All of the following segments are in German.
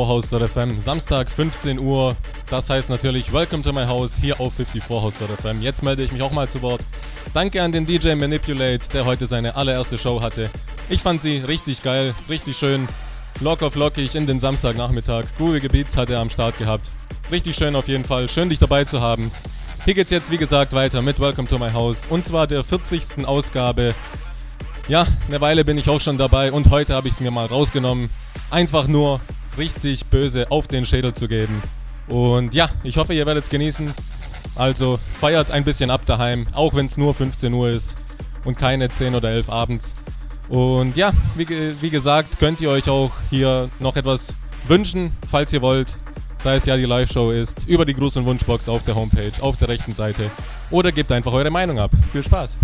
54house.fm. Samstag 15 Uhr. Das heißt natürlich Welcome to my house hier auf 54house.fm. Jetzt melde ich mich auch mal zu Wort. Danke an den DJ Manipulate, der heute seine allererste Show hatte. Ich fand sie richtig geil, richtig schön. Lock Locker lockig in den Samstagnachmittag. Groovige Beats hat er am Start gehabt. Richtig schön auf jeden Fall. Schön dich dabei zu haben. Hier geht's jetzt wie gesagt weiter mit Welcome to my house und zwar der 40. Ausgabe ja, eine Weile bin ich auch schon dabei und heute habe ich es mir mal rausgenommen. Einfach nur, richtig böse auf den Schädel zu geben. Und ja, ich hoffe, ihr werdet es genießen. Also feiert ein bisschen ab daheim, auch wenn es nur 15 Uhr ist und keine 10 oder 11 abends. Und ja, wie, wie gesagt, könnt ihr euch auch hier noch etwas wünschen, falls ihr wollt, da es ja die Live-Show ist, über die Gruß- und Wunschbox auf der Homepage, auf der rechten Seite. Oder gebt einfach eure Meinung ab. Viel Spaß!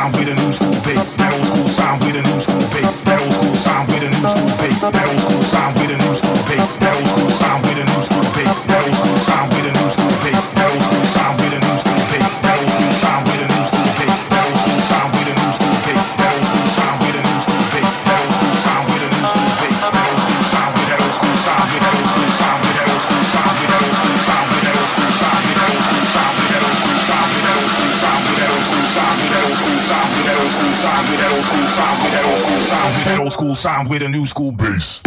sound with a new school bass. That old school sound with a new school bass. That old school sound with a new school bass. That old school sound with a new school bass. That old school with a new school bass.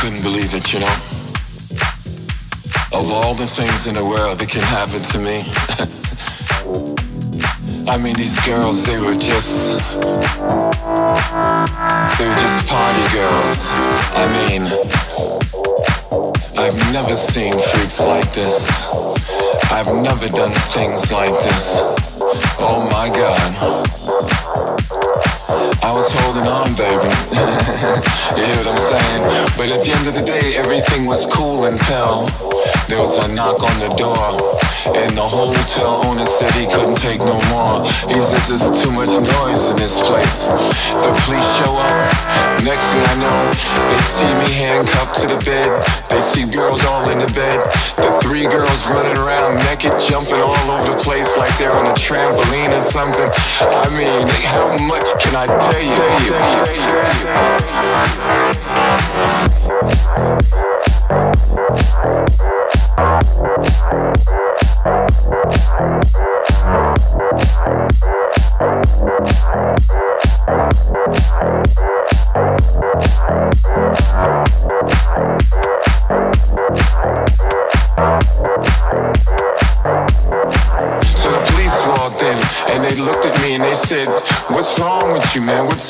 Couldn't believe it, you know. Of all the things in the world that can happen to me, I mean, these girls, they were just. They were just party girls. I mean, I've never seen freaks like this. I've never done things like this. Oh my god. I was holding on, baby. you hear what I'm saying? But at the end of the day, everything was cool until there was a knock on the door. And the hotel owner said he couldn't take no more. He said there's too much noise in this place. The police show up. Next thing I know, they see me handcuffed to the bed. They see girls all in the bed. The three girls running around naked, jumping all over the place like they're on a trampoline or something. I mean, how much can I tell you? So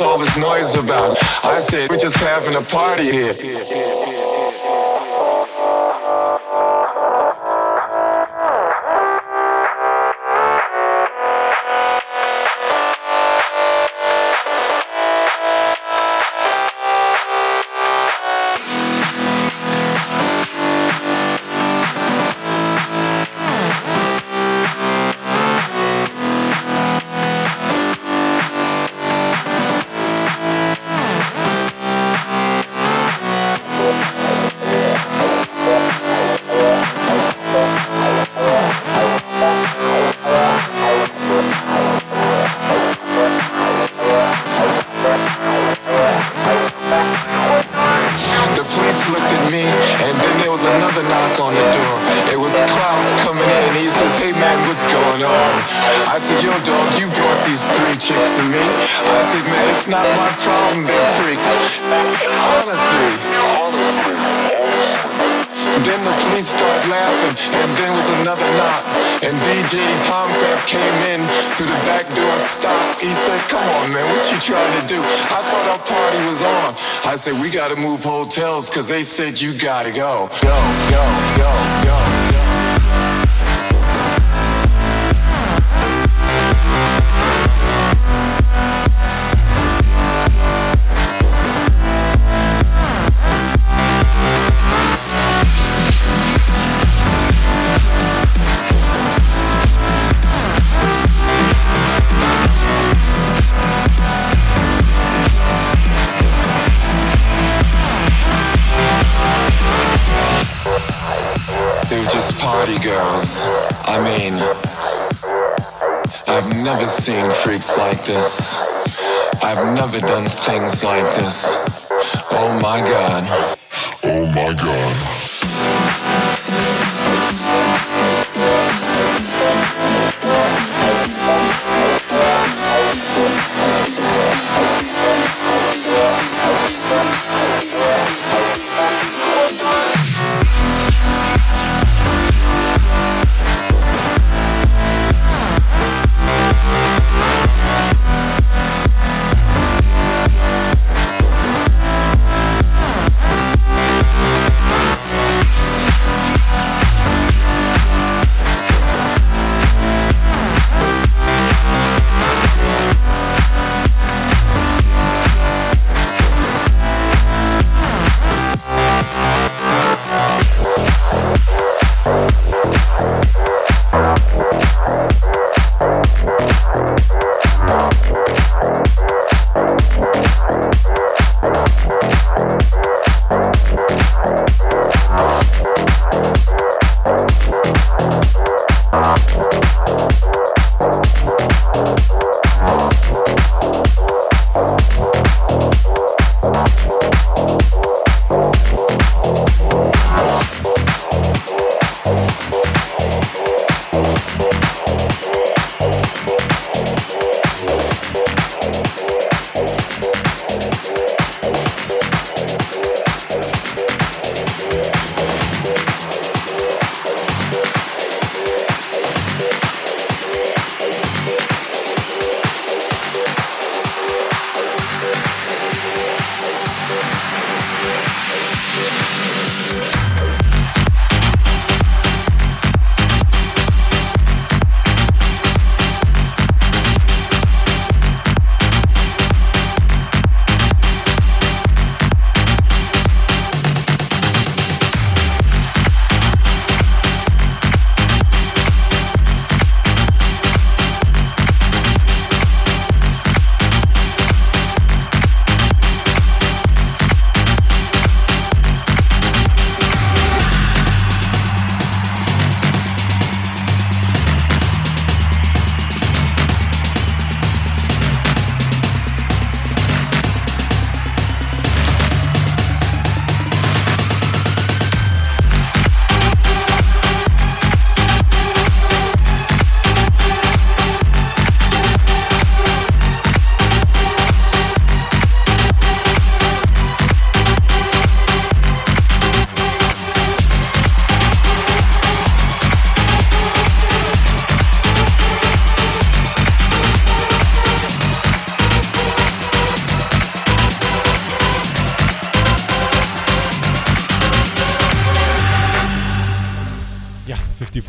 all this noise about? I said, We're just having a party here.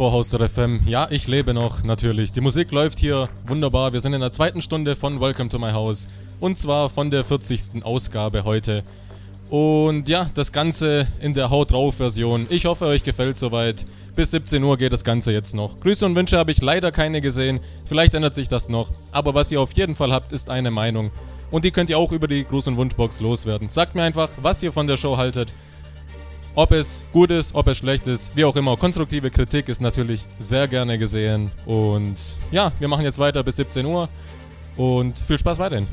54 Hoster FM. Ja, ich lebe noch, natürlich. Die Musik läuft hier wunderbar. Wir sind in der zweiten Stunde von Welcome to My House. Und zwar von der 40. Ausgabe heute. Und ja, das Ganze in der Haut drauf Version. Ich hoffe, euch gefällt soweit. Bis 17 Uhr geht das Ganze jetzt noch. Grüße und Wünsche habe ich leider keine gesehen. Vielleicht ändert sich das noch. Aber was ihr auf jeden Fall habt, ist eine Meinung. Und die könnt ihr auch über die Gruß- und Wunschbox loswerden. Sagt mir einfach, was ihr von der Show haltet. Ob es gut ist, ob es schlecht ist, wie auch immer. Konstruktive Kritik ist natürlich sehr gerne gesehen. Und ja, wir machen jetzt weiter bis 17 Uhr. Und viel Spaß weiterhin.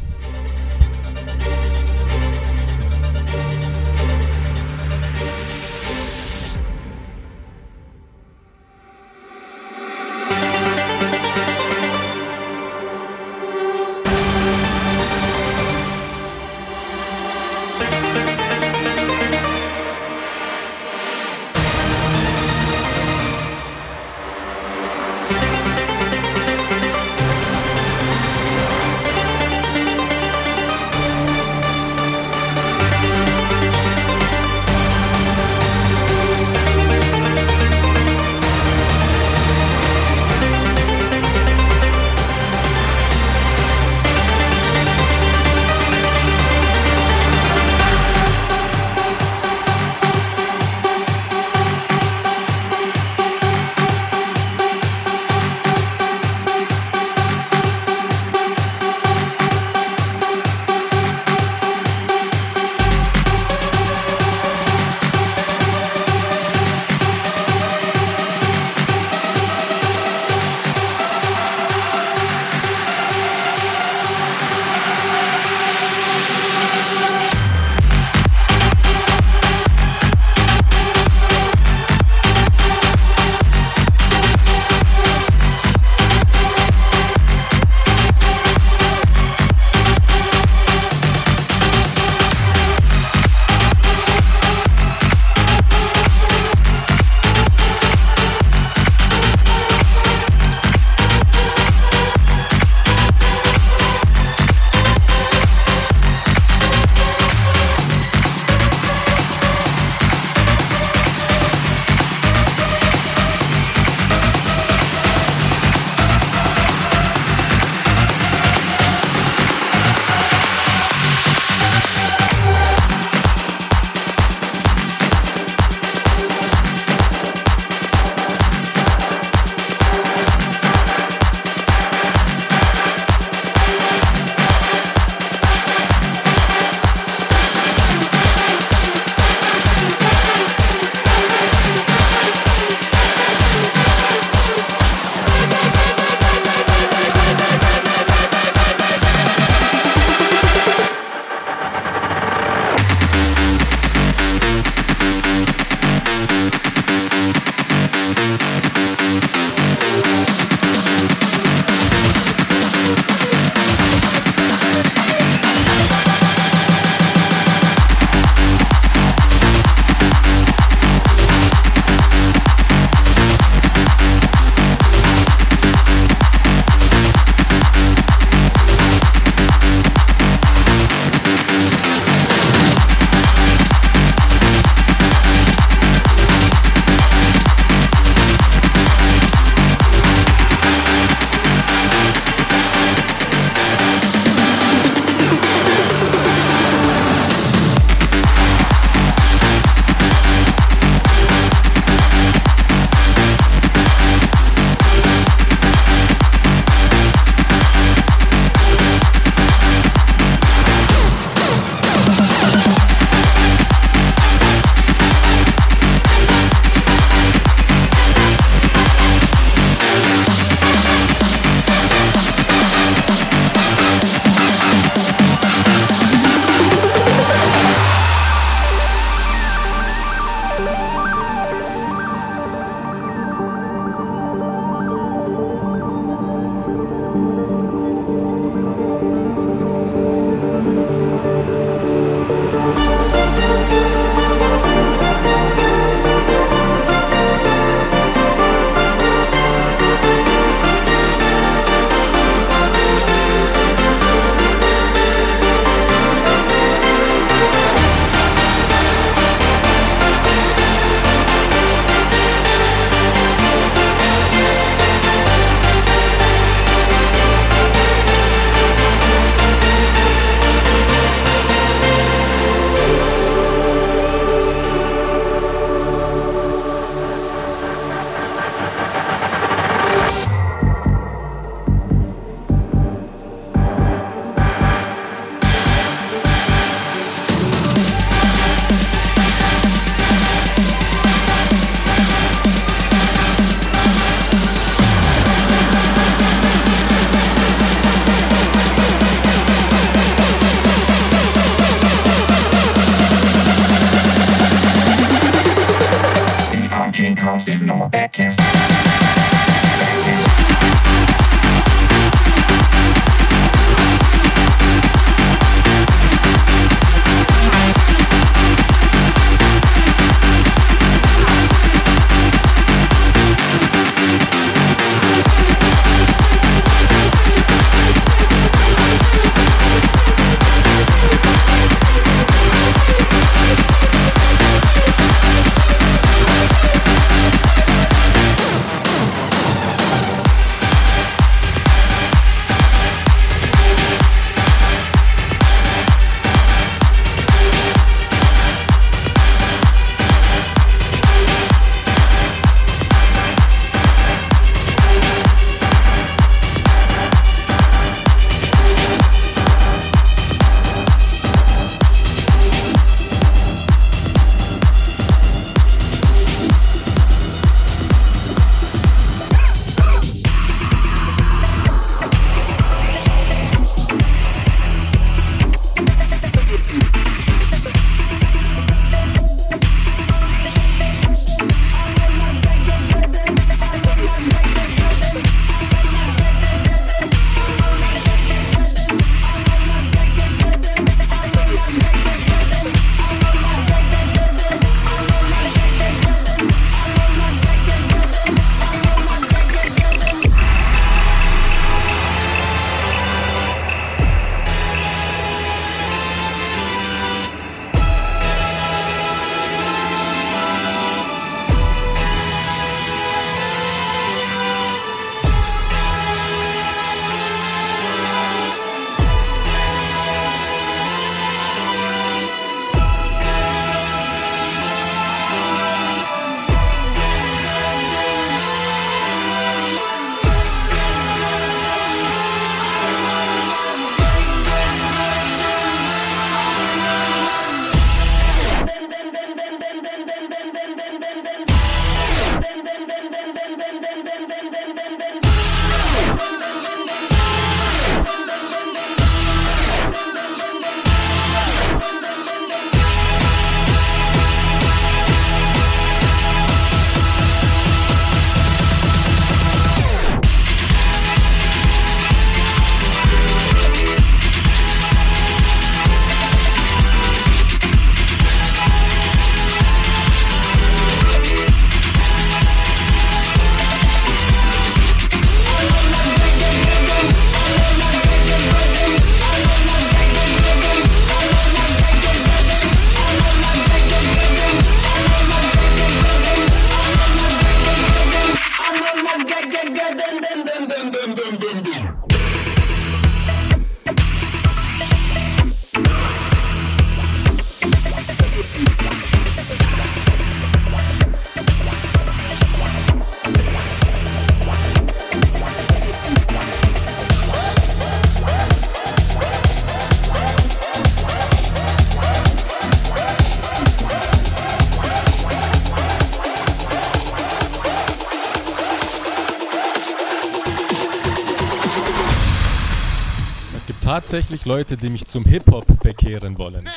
tatsächlich Leute, die mich zum Hip-Hop bekehren wollen. Now,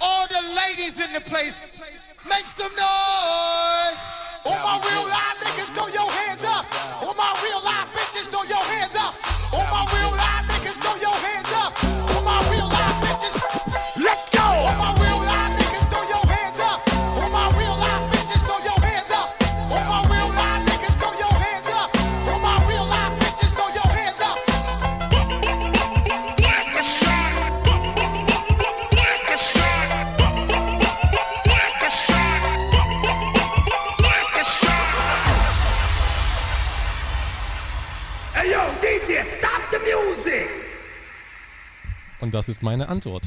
all the ladies in the place Das ist meine Antwort.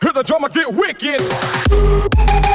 Hear the drummer get wicked.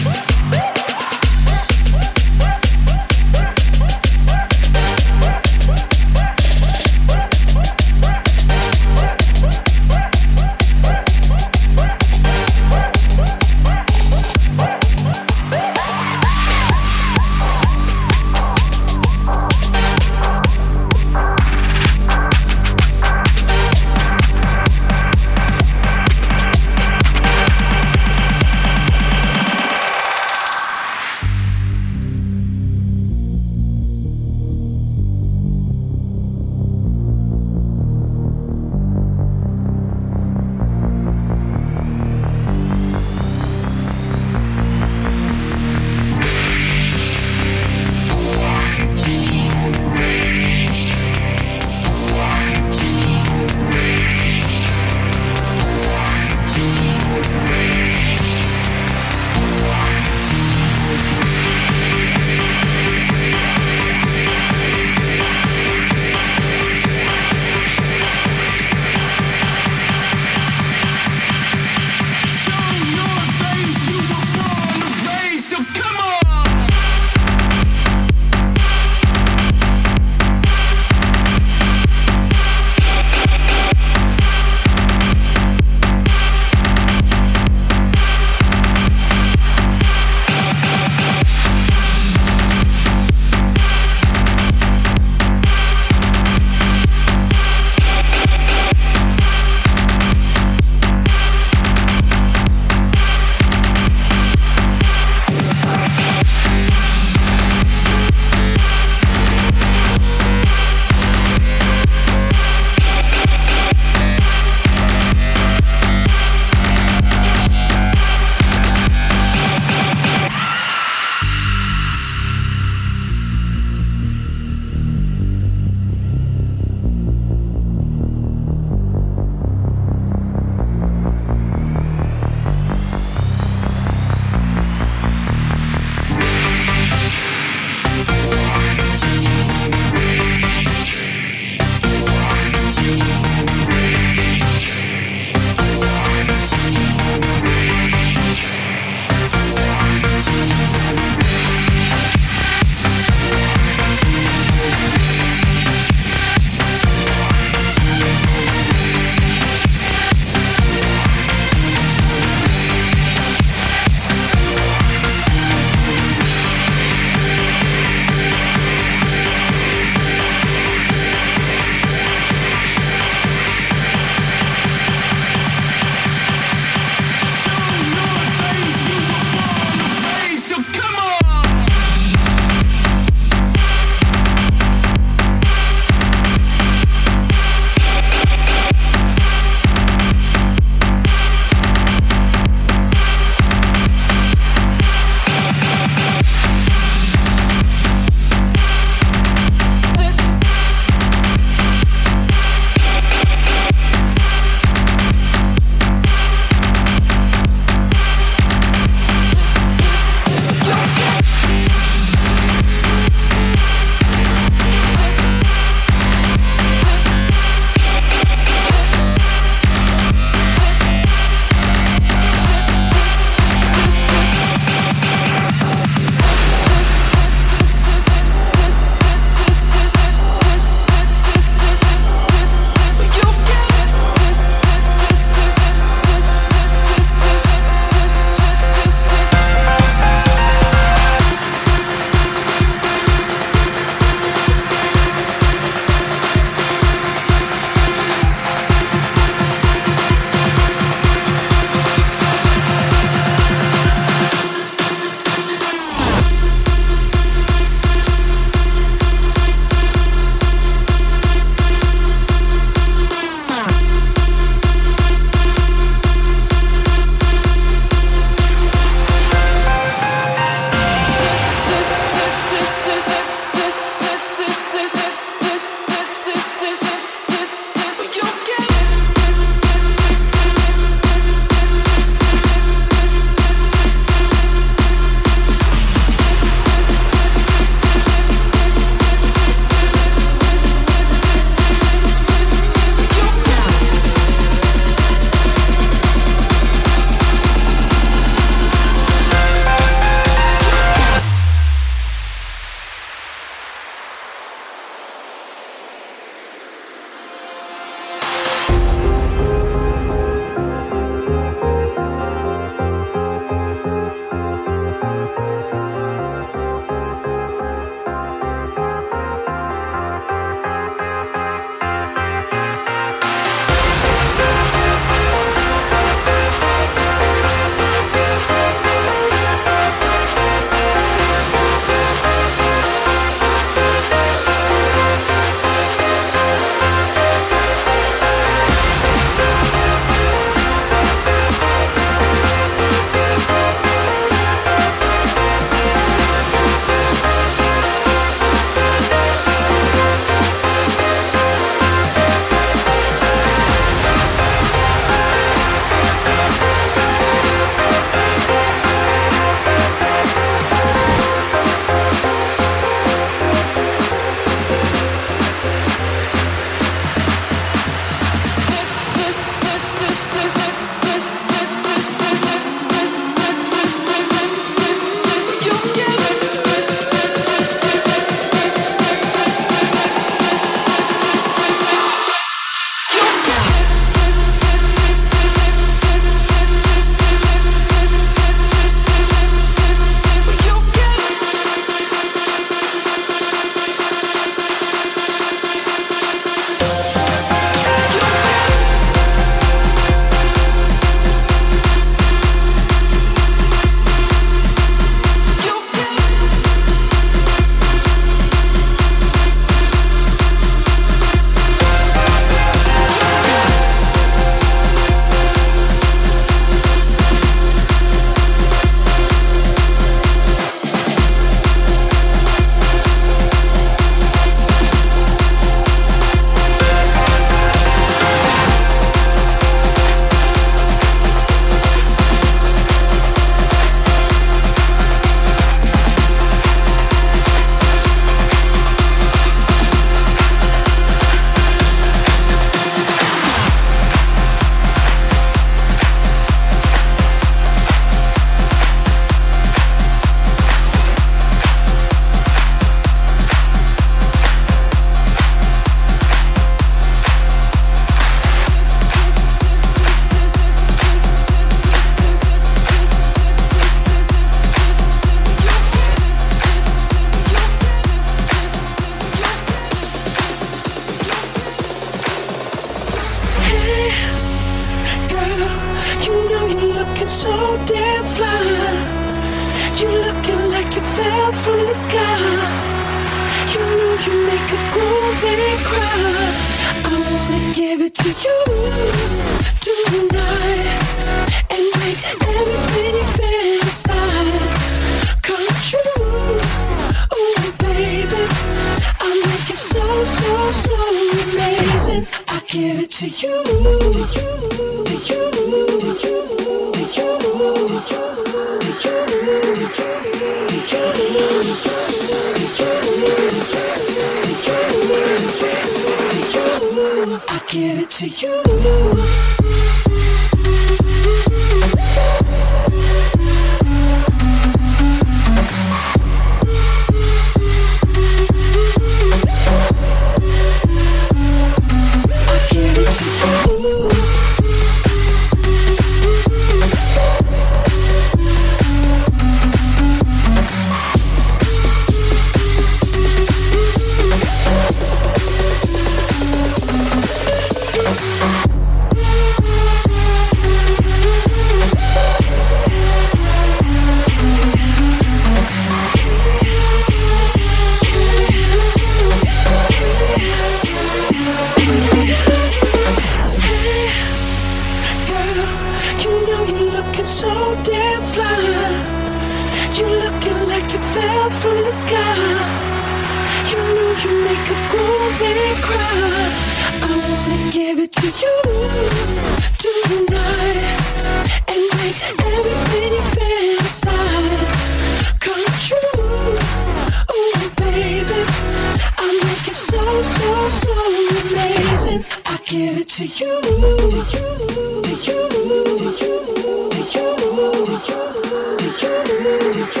To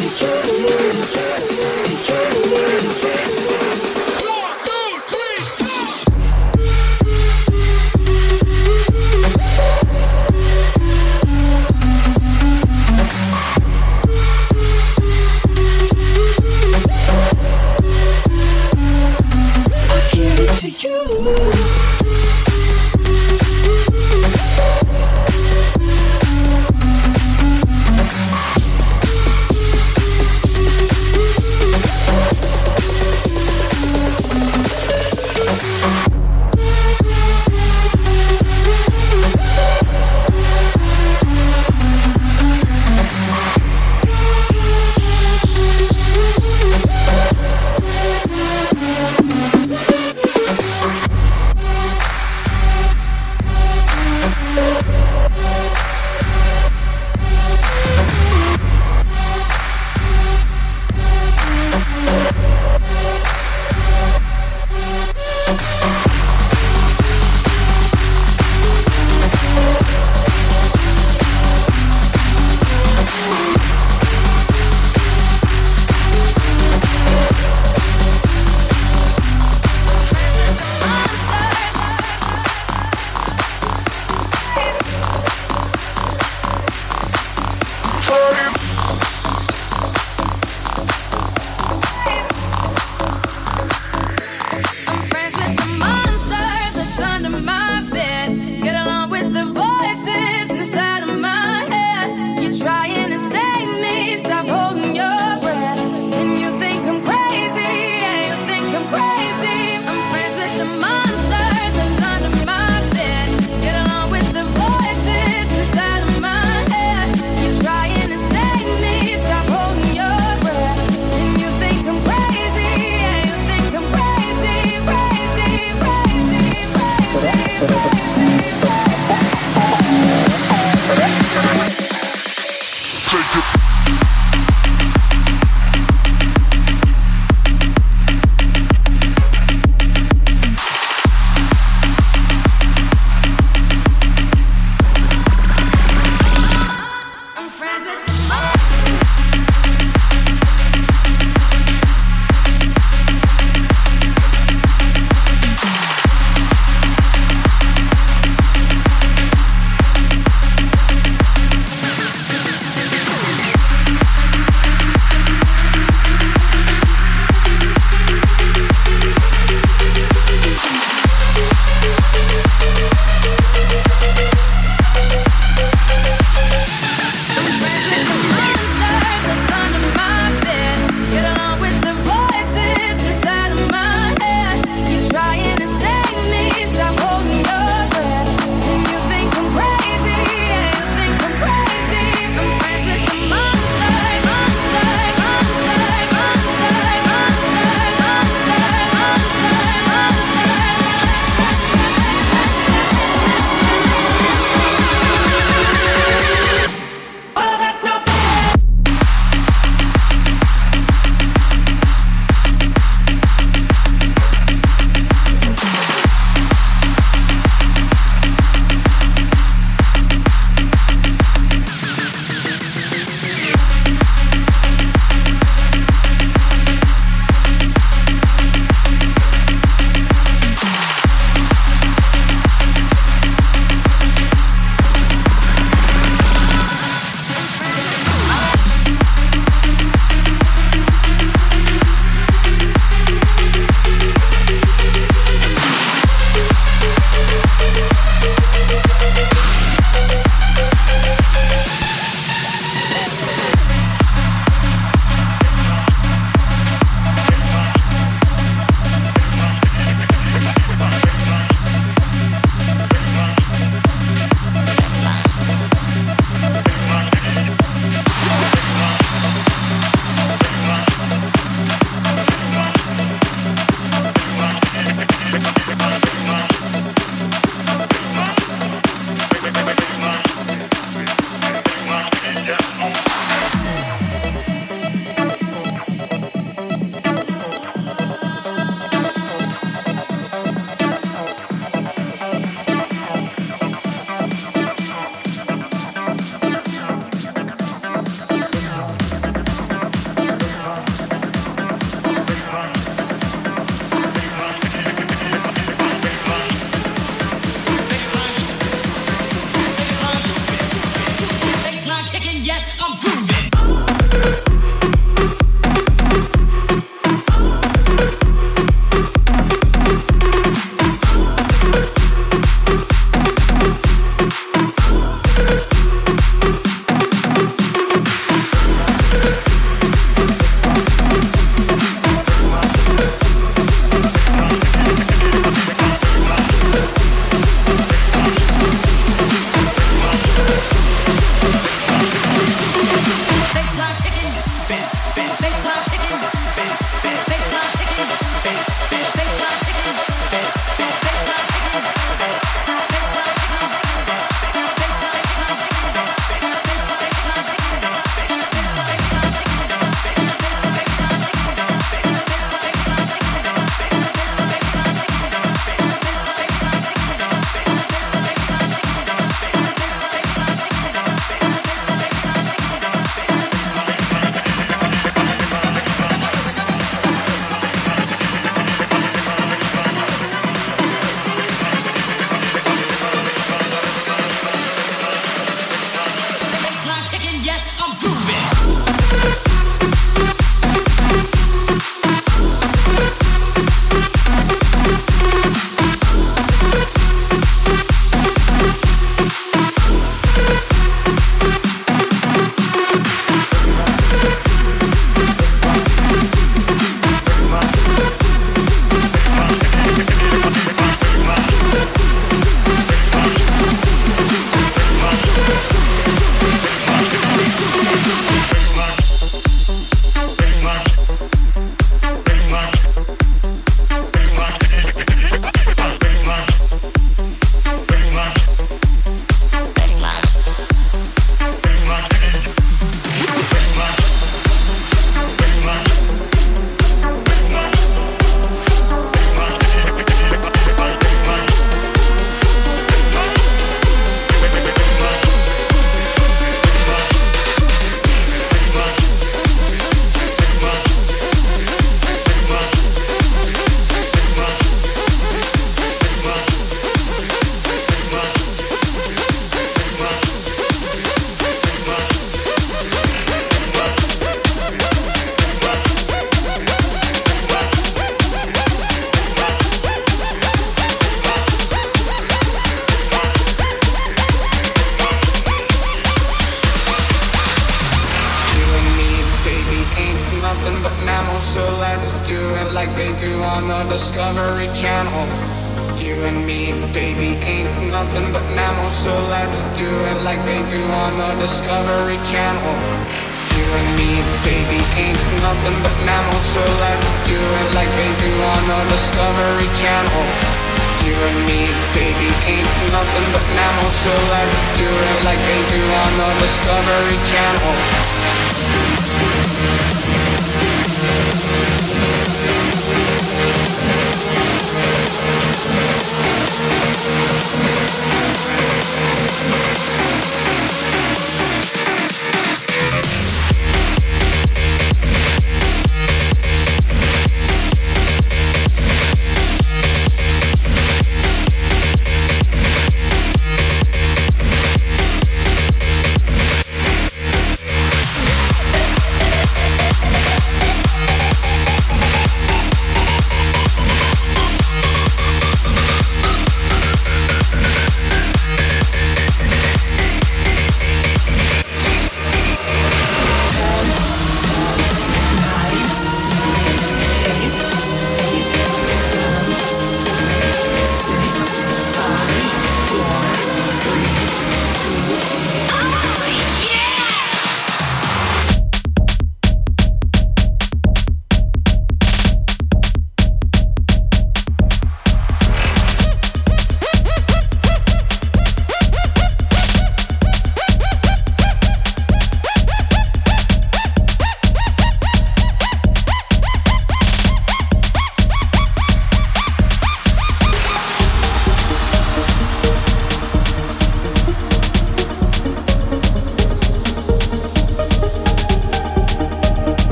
you,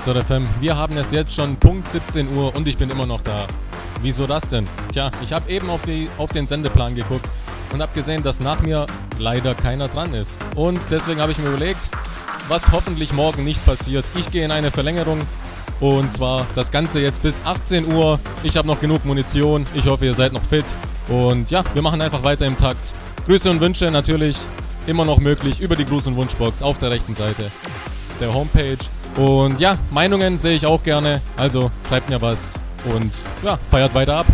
54 Haus.fm. Wir haben es jetzt schon Punkt 17 Uhr und ich bin immer noch da. Wieso das denn? Tja, ich habe eben auf, die, auf den Sendeplan geguckt und habe gesehen, dass nach mir leider keiner dran ist. Und deswegen habe ich mir überlegt, was hoffentlich morgen nicht passiert. Ich gehe in eine Verlängerung und zwar das Ganze jetzt bis 18 Uhr. Ich habe noch genug Munition. Ich hoffe, ihr seid noch fit. Und ja, wir machen einfach weiter im Takt. Grüße und Wünsche natürlich immer noch möglich über die Gruß- und Wunschbox auf der rechten Seite der Homepage. Und ja, Meinungen sehe ich auch gerne. Also schreibt mir was und ja, feiert weiter ab.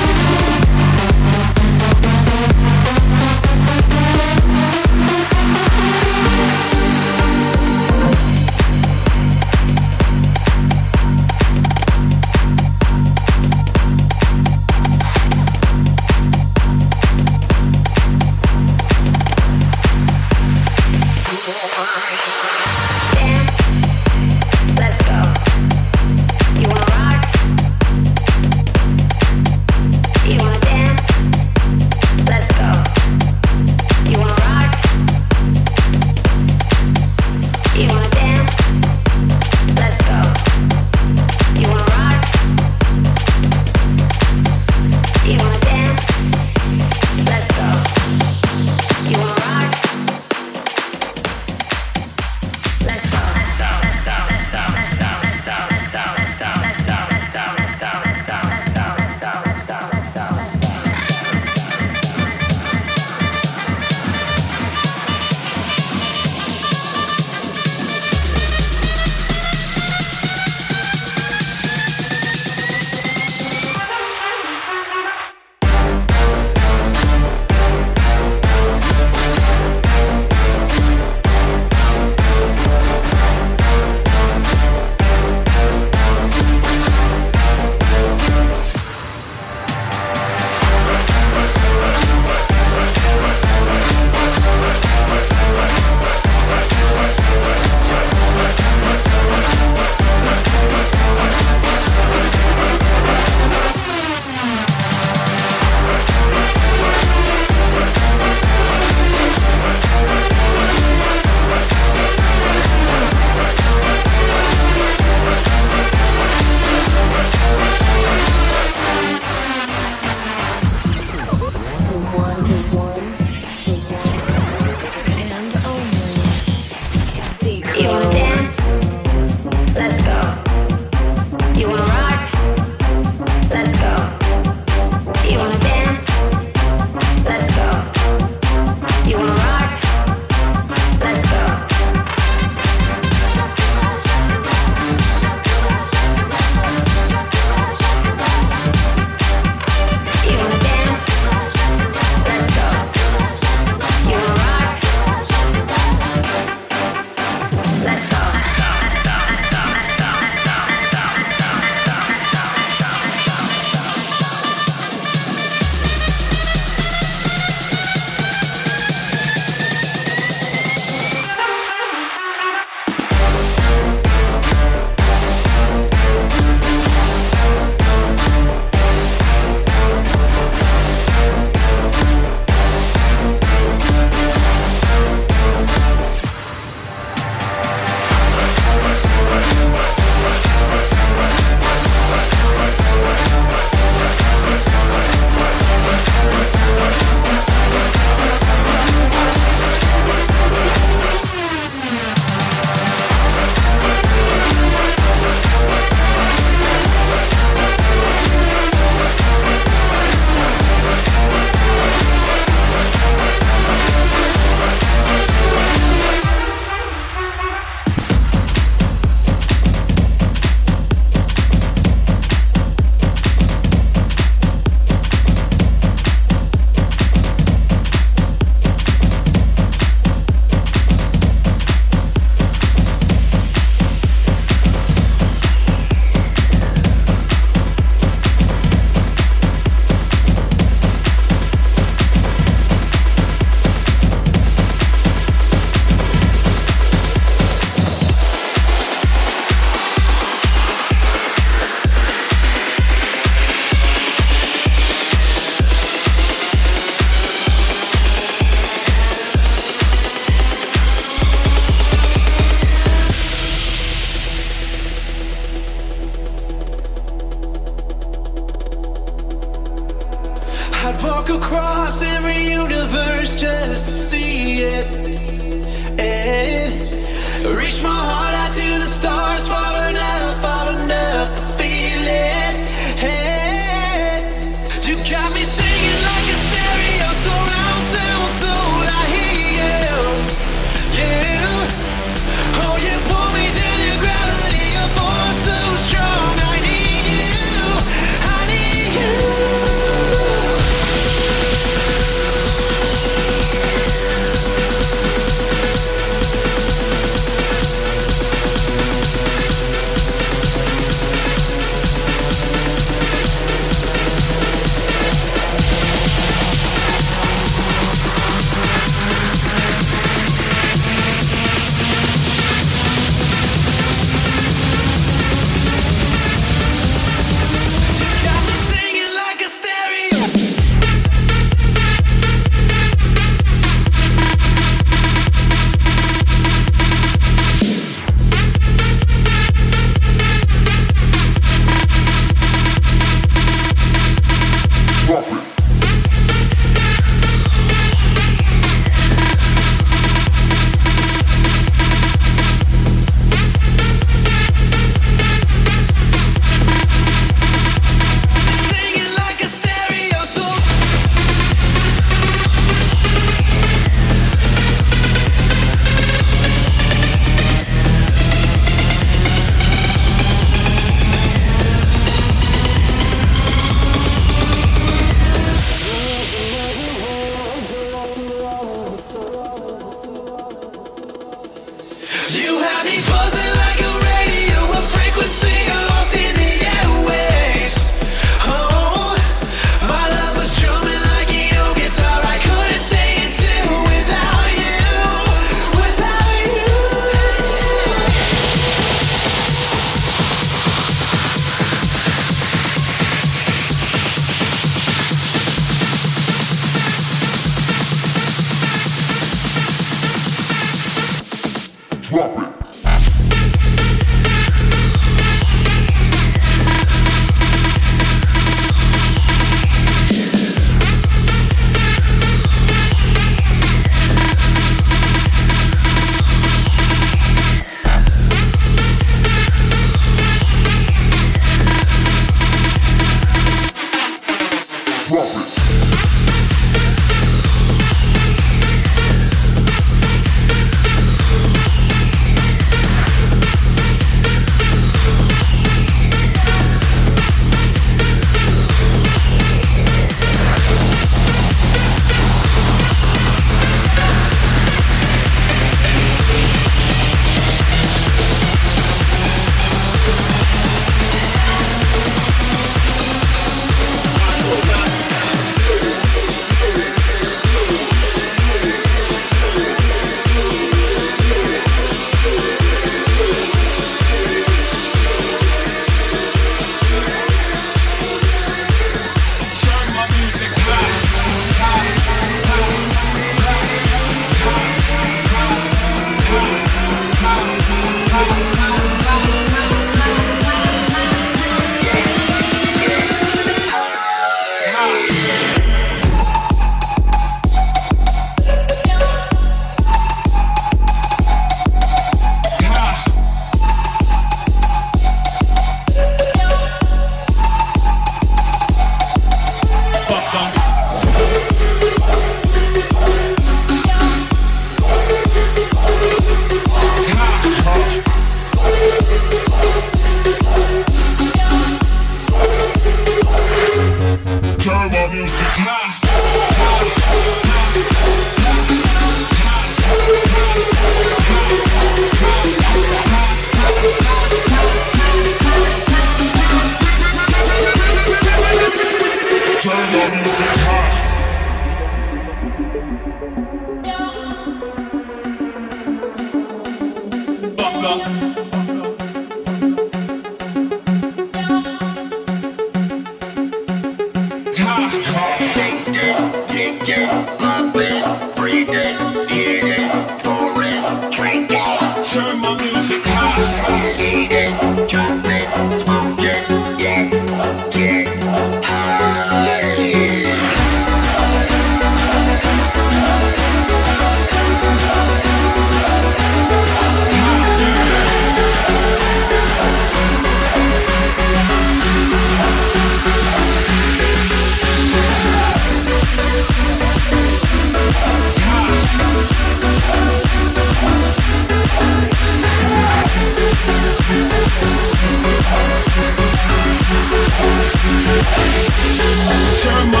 Shama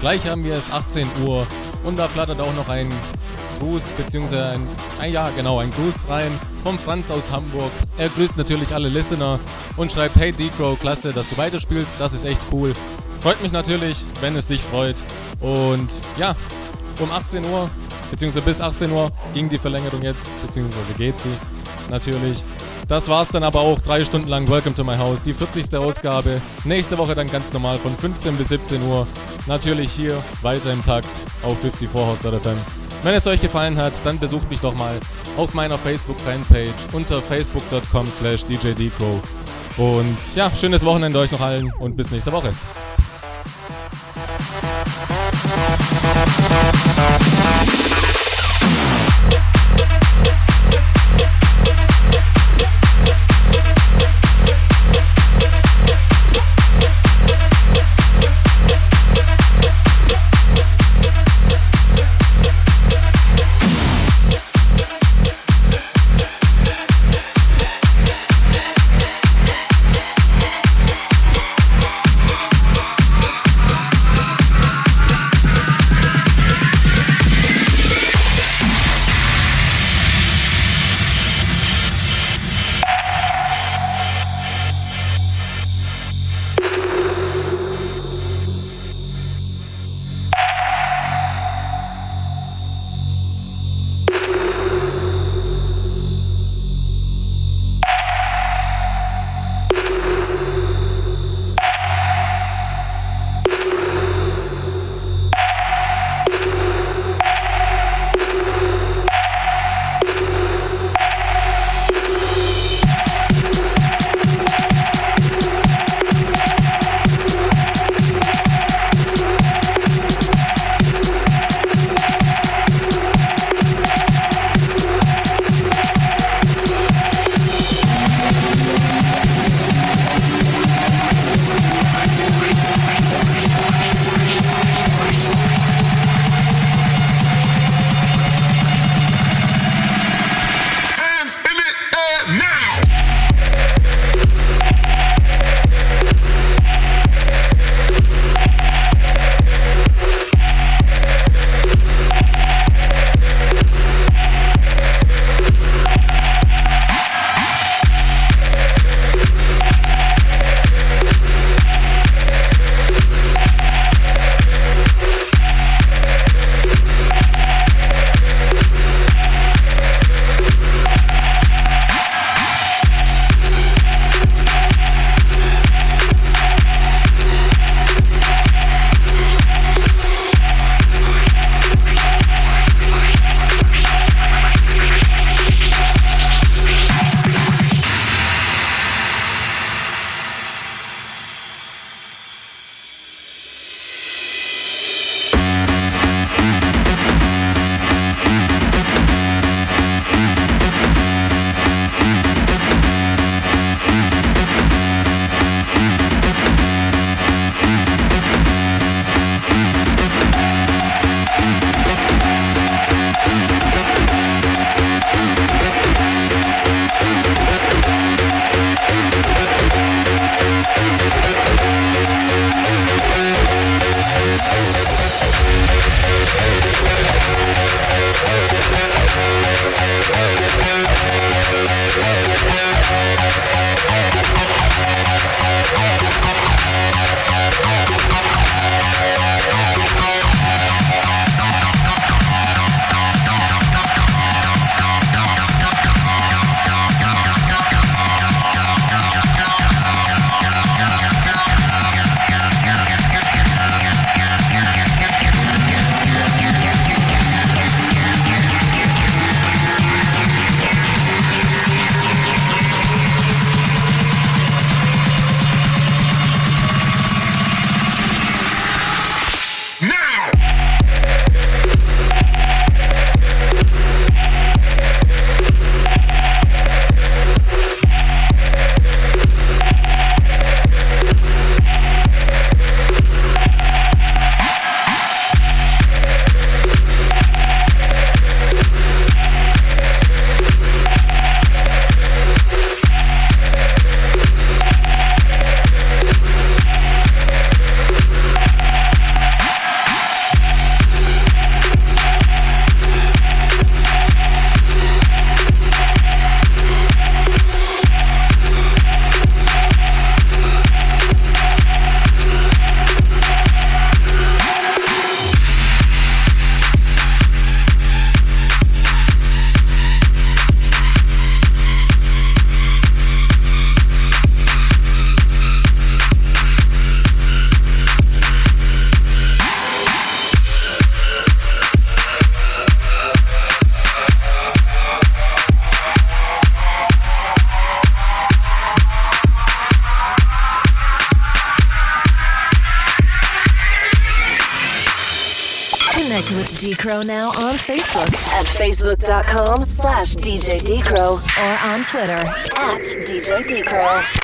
Gleich haben wir es 18 Uhr und da flattert auch noch ein Gruß, beziehungsweise ein, ein, ja genau, ein Gruß rein vom Franz aus Hamburg. Er grüßt natürlich alle Listener und schreibt, hey Decro, klasse, dass du weiterspielst, das ist echt cool. Freut mich natürlich, wenn es dich freut. Und ja, um 18 Uhr, beziehungsweise bis 18 Uhr ging die Verlängerung jetzt, beziehungsweise geht sie natürlich. Das war's dann aber auch drei Stunden lang Welcome to my House, die 40. Ausgabe. Nächste Woche dann ganz normal von 15 bis 17 Uhr. Natürlich hier weiter im Takt auf 54house.fm. Wenn es euch gefallen hat, dann besucht mich doch mal auf meiner Facebook-Fanpage unter facebook.com slash djdcrow. Und ja, schönes Wochenende euch noch allen und bis nächste Woche. Slash DJ D Crow or on Twitter at DJ D Crow.